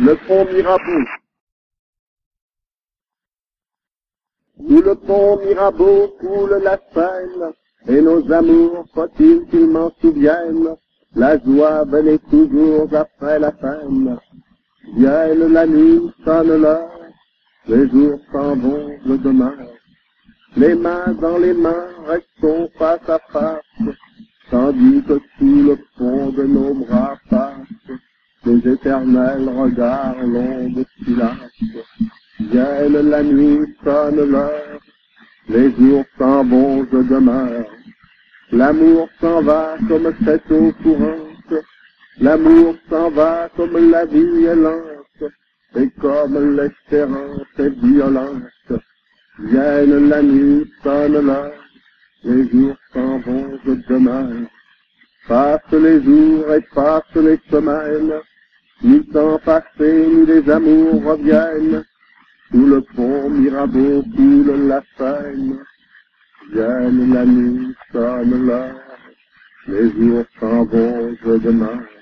le pont Mirabeau. Sous le pont Mirabeau coule la Seine, et nos amours, faut-il qu'ils m'en souviennent, la joie venait toujours après la peine. Vienne la nuit, sonne l'heure, les jours s'en vont, le demain. Les mains dans les mains, restons face à face, tandis que sous le pont de nos bras passent les éternels regards de silence. Vienne la nuit, sonne l'heure, les jours s'en vont, je demeure. L'amour s'en va comme cette eau courante, l'amour s'en va comme la vie est lente, et comme l'espérance est violente. Vienne la nuit, sonne l'heure, les jours s'en vont, je demeure. Passent les jours et passent les semaines, ni temps passé, ni les amours reviennent, sous le pont Mirabeau coule la Seine. Vienne la nuit, sonne l'heure, les jours s'en vont, je demeure.